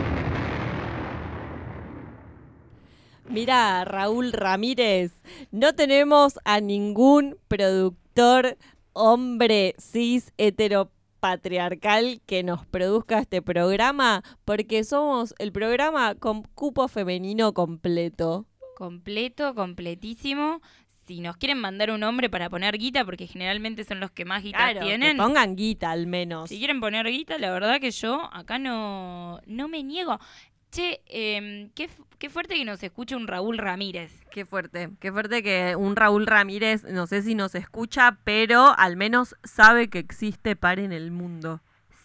Mira, Raúl Ramírez, no tenemos a ningún productor hombre cis heteropatriarcal que nos produzca este programa porque somos el programa con cupo femenino completo. Completo, completísimo. Si nos quieren mandar un hombre para poner guita, porque generalmente son los que más guita Claro, tienen. que pongan guita al menos. Si quieren poner guita, la verdad que yo acá no, no me niego. Che, em, qué, qué fuerte que nos escuche un Raúl Ramírez. Qué fuerte, qué fuerte que un Raúl Ramírez, no sé si nos escucha, pero al menos sabe que existe par en el mundo.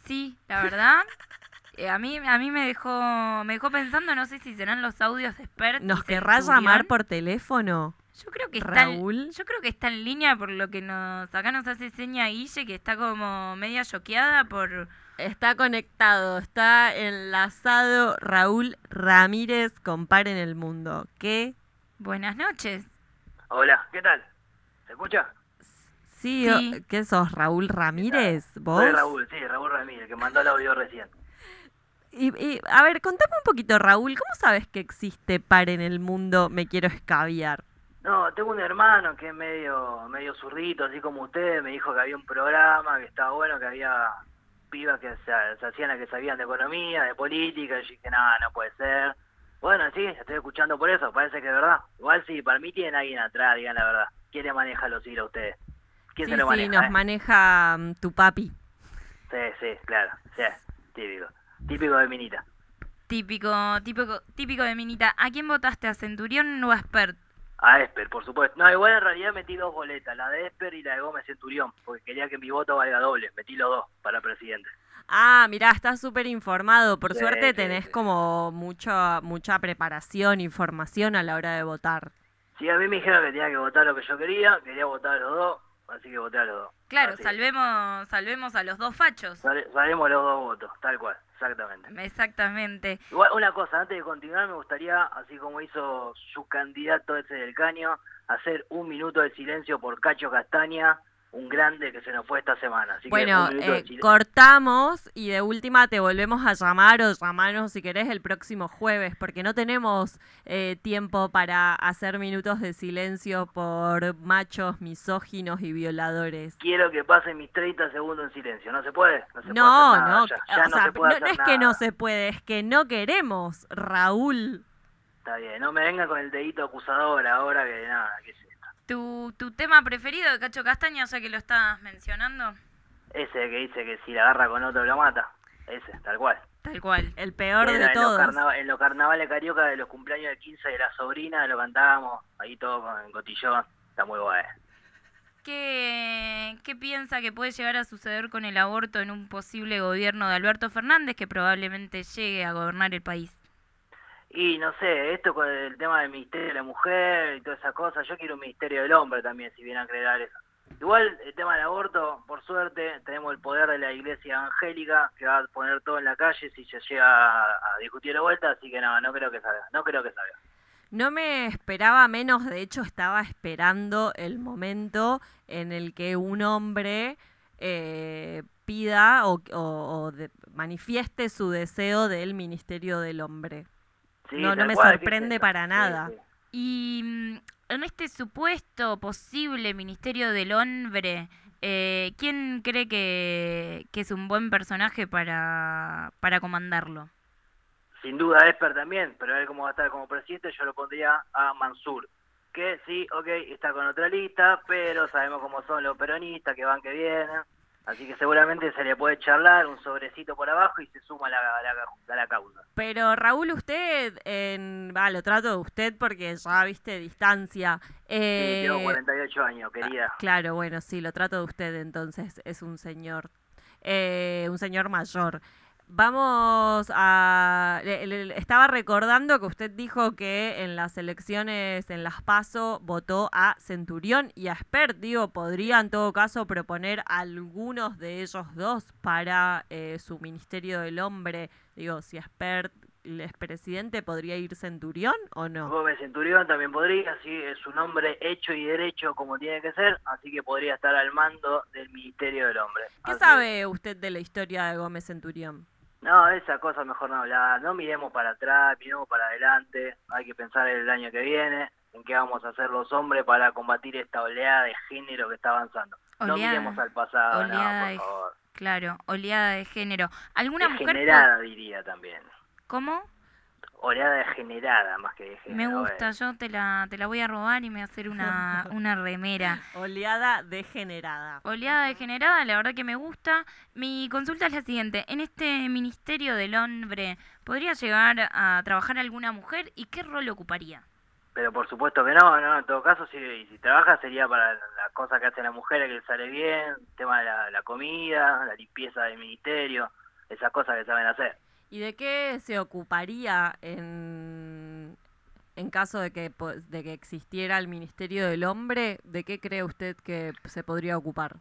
Sí, la verdad. Eh, a mí, a mí me dejó, me dejó pensando, no sé si serán los audios de Expert. y ¿Nos Centurión. llamar por teléfono? Yo creo que está Raúl. yo creo que está en línea por lo que nos acá nos hace seña Guille, que está como media choqueada por Está conectado, está enlazado Raúl Ramírez con Par en el Mundo. ¿Qué? buenas noches. Hola, ¿qué tal? ¿Se escucha? Sí, ¿qué sos, Raúl Ramírez? ¿Vos? Soy Raúl, sí, Raúl Ramírez, que mandó el audio recién. Y, y, a ver, contame un poquito, Raúl, ¿cómo sabes que existe Par en el Mundo? Me quiero escabiar. No, tengo un hermano que es medio medio zurdito, así como usted, me dijo que había un programa, que estaba bueno, que había pibas que se, se hacían las que sabían de economía, de política, y yo dije, nada, no puede ser. Bueno, sí, estoy escuchando por eso, parece que es verdad. Igual sí, para mí tienen alguien atrás, digan la verdad. ¿Quién le maneja los hilos a ustedes? ¿Quién Sí, se lo sí, maneja? nos eh? maneja mm, tu papi. Sí, sí, claro, sí, típico. Típico de Minita. Típico, típico, típico de Minita. ¿A quién votaste? ¿A Centurión o a Expert? A Esper, por supuesto. No, igual en realidad metí dos boletas, la de Esper y la de Gómez Centurión, porque quería que mi voto valga doble. Metí los dos para presidente. Ah, mirá, estás súper informado. Por Sí, suerte sí, tenés sí. como mucha, mucha preparación, información a la hora de votar. Sí, a mí me dijeron que tenía que votar lo que yo quería, quería votar los dos, así que voté a los dos. Claro, Así. salvemos, salvemos a los dos fachos. Salemos los dos votos, tal cual, exactamente. Exactamente. Igual, una cosa, antes de continuar, me gustaría, así como hizo su candidato ese del caño, hacer un minuto de silencio por Cacho Castaña, un grande que se nos fue esta semana. Así que Bueno, de eh, cortamos y de última te volvemos a llamar o llamarnos si querés el próximo jueves, porque no tenemos eh, tiempo para hacer minutos de silencio por machos misóginos y violadores. Quiero que pasen mis 30 segundos en silencio. ¿No se puede? No, se No, no, ya, ya o no sea, se puede no, no hacer es que no se puede, es que no queremos, Raúl. Está bien, no me venga con el dedito acusador ahora que nada, que. ¿Tu, ¿Tu tema preferido de Cacho Castaña, ya que lo estabas mencionando? Ese que dice que si la agarra con otro lo mata. Ese, tal cual. Tal cual. El peor Era de en, los todos. carnava- en los carnavales carioca de los cumpleaños de 15 de la sobrina lo cantábamos, ahí todo con cotillón. Está muy guay. ¿Qué, ¿Qué piensa que puede llegar a suceder con el aborto en un posible gobierno de Alberto Fernández que probablemente llegue a gobernar el país? Y no sé, esto con el tema del Ministerio de la Mujer y todas esas cosas, yo quiero un Ministerio del Hombre también, si vienen a crear eso. Igual el tema del aborto, por suerte, tenemos el poder de la Iglesia Evangélica que va a poner todo en la calle si se llega a, discutir de vuelta, así que no, no creo que salga, no creo que salga. No me esperaba menos, de hecho estaba esperando el momento en el que un hombre eh, pida o, o- manifieste su deseo del Ministerio del Hombre. Sí, no, no me cual, ¿qué es sorprende para nada. sí. Y mm, en este supuesto posible Ministerio del Hombre, eh, ¿quién cree que, que es un buen personaje para, para comandarlo? Sin duda Esper también, pero él como va a estar como presidente, yo lo pondría a Mansur. Que sí, ok, está con otra lista, pero sabemos cómo son los peronistas, que van, que vienen. Así que seguramente se le puede charlar un sobrecito por abajo y se suma a la, a la- a la causa. Pero Raúl, usted, en, lo trato de usted porque ya viste distancia. Sí, Eh, tengo 48 años, querida. Claro, bueno, sí, lo trato de usted, entonces es un señor, eh, un señor mayor. Vamos a... le- estaba recordando que usted dijo que en las elecciones, en las PASO, votó a Centurión y a Spert. Digo, podría en todo caso proponer algunos de ellos dos para eh, su Ministerio del Hombre. Digo, si Spert es presidente, ¿podría ir Centurión o no? Gómez Centurión también podría, sí, es un hombre hecho y derecho como tiene que ser, así que podría estar al mando del Ministerio del Hombre. ¿Qué Así sabe usted de la historia de Gómez Centurión? No, esa cosa mejor no hablar. No miremos para atrás, miremos para adelante. Hay que pensar en el año que viene, en qué vamos a hacer los hombres para combatir esta oleada de género que está avanzando. No miremos al pasado, oleada no, por favor. Claro, oleada de género. ¿Alguna mujer... Degenerada, diría también. ¿Cómo? Oleada degenerada más que de Me gusta, yo te la, te la voy a robar y me voy a hacer una, una remera. Oleada degenerada. Oleada degenerada, la verdad que me gusta. Mi consulta es la siguiente. En este Ministerio del Hombre, ¿podría llegar a trabajar alguna mujer y qué rol ocuparía? Pero por supuesto que no, no, en todo caso, si, si trabaja sería para las cosas que hacen las mujeres que les sale bien, el tema de la, la comida, la limpieza del ministerio, esas cosas que saben hacer. ¿Y de qué se ocuparía en, en caso de que, de que existiera el Ministerio del Hombre? ¿De qué cree usted que se podría ocupar?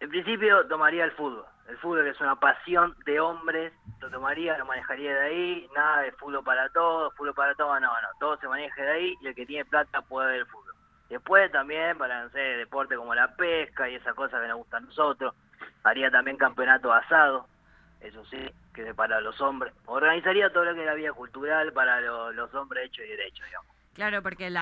En principio tomaría el fútbol. El fútbol que es una pasión de hombres, lo tomaría, lo manejaría de ahí, nada de fútbol para todos, fútbol para todos, no, no, todo se maneja de ahí y el que tiene plata puede ver el fútbol. Después también para, no sé, deporte como la pesca y esas cosas que nos gustan a nosotros, haría también campeonato asado, eso sí, que para los hombres. Organizaría todo lo que es la vida cultural para lo- los hombres hechos y derechos, digamos. Claro, porque el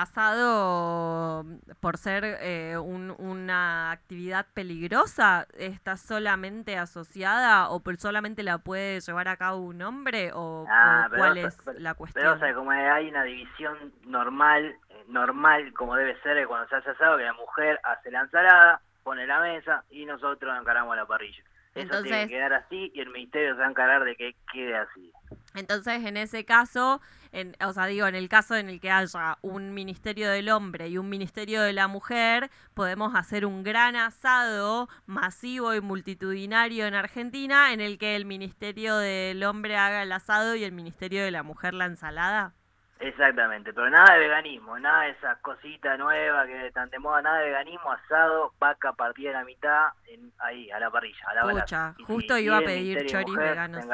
asado, por ser eh, un- una actividad peligrosa, ¿está solamente asociada o por solamente la puede llevar a cabo un hombre? ¿O, o Ah, pero cuál es pero- la Pero, cuestión? o sea, como hay una división normal, normal como debe ser cuando se hace asado, que la mujer hace la ensalada, pone la mesa y nosotros encaramos la parrilla. Eso tiene Entonces- que quedar así y el ministerio se va a encargar de que quede así. Entonces, en ese caso, en, o sea, digo, en el caso en el que haya un Ministerio del Hombre y un Ministerio de la Mujer, podemos hacer un gran asado masivo y multitudinario en Argentina en el que el Ministerio del Hombre haga el asado y el Ministerio de la Mujer la ensalada. Exactamente, pero nada de veganismo, nada de esas cositas nuevas que están de moda, nada de veganismo, asado, vaca partida a la mitad, en- ahí, a la parrilla, a la Pucha. Y justo si iba a pedir choris Mujer, veganos.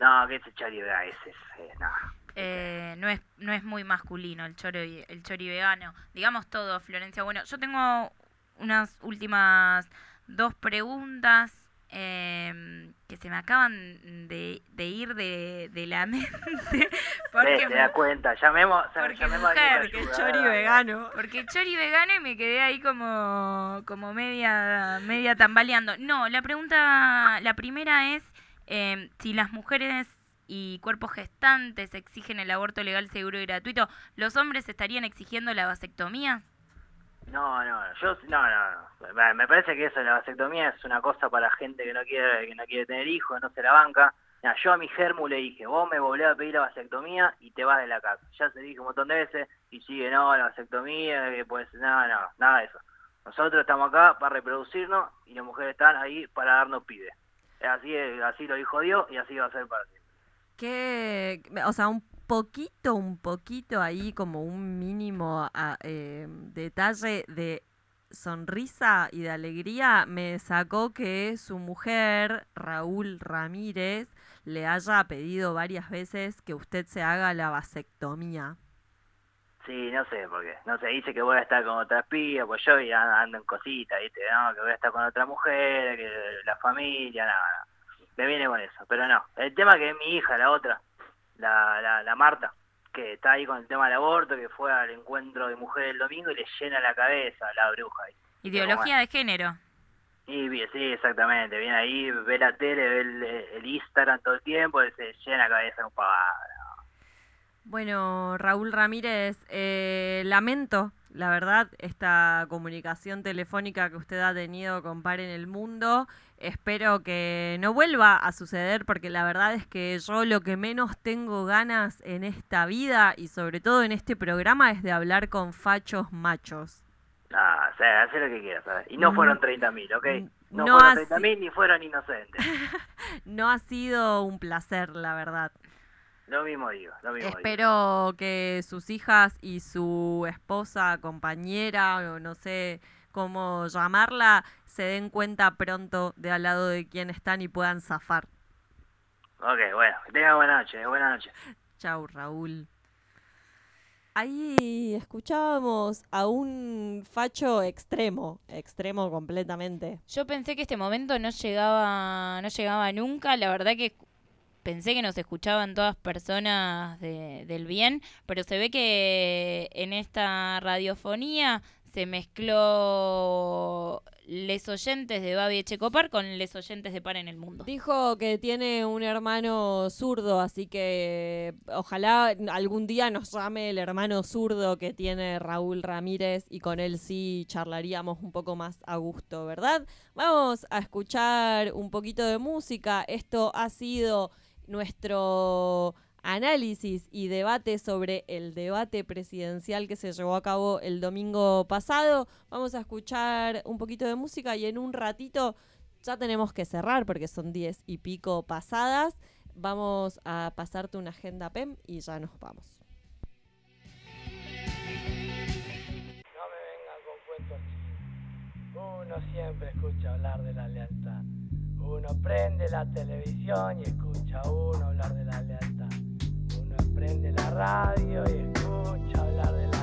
No, que ese chori vegano, ese es, eh, no. Eh, no es no es muy masculino el chori el chori vegano digamos todo Florencia bueno yo tengo unas últimas dos preguntas em, que se me acaban de, de ir de, de la mente porque te das cuenta, llamemos, porque llamemos a mujer, porque que ayuda, chori vegano. porque chori vegano y me quedé ahí como como media media tambaleando no la pregunta la primera es em, si las mujeres y cuerpos gestantes exigen el aborto legal, seguro y gratuito, ¿los hombres estarían exigiendo la vasectomía? No, no, yo no, no, no. Me- parece que eso, la vasectomía es una cosa para gente que no quiere que no quiere tener hijos, no se la banca. Yo a mi germu le dije, vos me volvés a pedir la vasectomía y te vas de la casa. Ya se dije un montón de veces y sigue, no, la vasectomía, que pues, no, no, nada de eso. Nosotros estamos acá para reproducirnos y las mujeres están ahí para darnos pibes. Así, así lo dijo Dios y así va a ser para siempre. que, o sea, un poquito, un poquito ahí como un mínimo ah, eh, detalle de sonrisa y de alegría me sacó que su mujer, Raúl Ramírez, le haya pedido varias veces que usted se haga la vasectomía. Sí, no sé por qué. No sé, dice que voy a estar con otras pibas, pues yo ya ando en cositas, ¿viste? No, que voy a estar con otra mujer, que la familia, nada, nada. Me viene con eso, pero no. El tema que es mi hija, la otra, la, la, la Marta, que está ahí con el tema del aborto, que fue al encuentro de mujeres el domingo y le llena la cabeza a la bruja. ahí. Ideología de género. Y bien, sí, exactamente. Viene ahí, ve la tele, ve el, el Instagram todo el tiempo y se llena la cabeza con pavada. Bueno, Raúl Ramírez, eh, lamento, la verdad, esta comunicación telefónica que usted ha tenido con Par en el Mundo. Espero que no vuelva a suceder porque la verdad es que yo lo que menos tengo ganas en esta vida y sobre todo en este programa es de hablar con fachos machos. Ah, o sea, hace lo que quieras, ¿sabes? Y no Mm. fueron 30.000, ¿ok? No, No fueron así- 30.000 ni fueron inocentes. No ha sido un placer, la verdad. Lo mismo digo, lo mismo digo. Espero que sus hijas y su esposa, compañera, o no sé cómo llamarla, se den cuenta pronto de al lado de quién están y puedan zafar. Ok, bueno, que tenga buena noche, buena noche. Chau, Raúl. Ahí escuchábamos a un facho extremo, extremo completamente. Yo pensé que este momento no llegaba, no llegaba nunca. La verdad que pensé que nos escuchaban todas personas de- del bien, pero se ve que en esta radiofonía se mezcló les oyentes de Babi Echecopar con les oyentes de Par en el Mundo. Dijo que tiene un hermano zurdo, así que ojalá algún día nos llame el hermano zurdo que tiene Raúl Ramírez y con él sí charlaríamos un poco más a gusto, ¿verdad? Vamos a escuchar un poquito de música. Esto ha sido nuestro análisis y debate sobre el debate presidencial que se llevó a cabo el domingo pasado. Vamos a escuchar un poquito de música y en un ratito ya tenemos que cerrar porque son diez y pico pasadas. Vamos a pasarte una agenda PEM y ya nos vamos. No me vengan con cuentos chinos. Uno siempre escucha hablar de la lealtad. Uno prende la televisión y escucha a uno hablar de la lealtad prende la radio y escucha hablar de la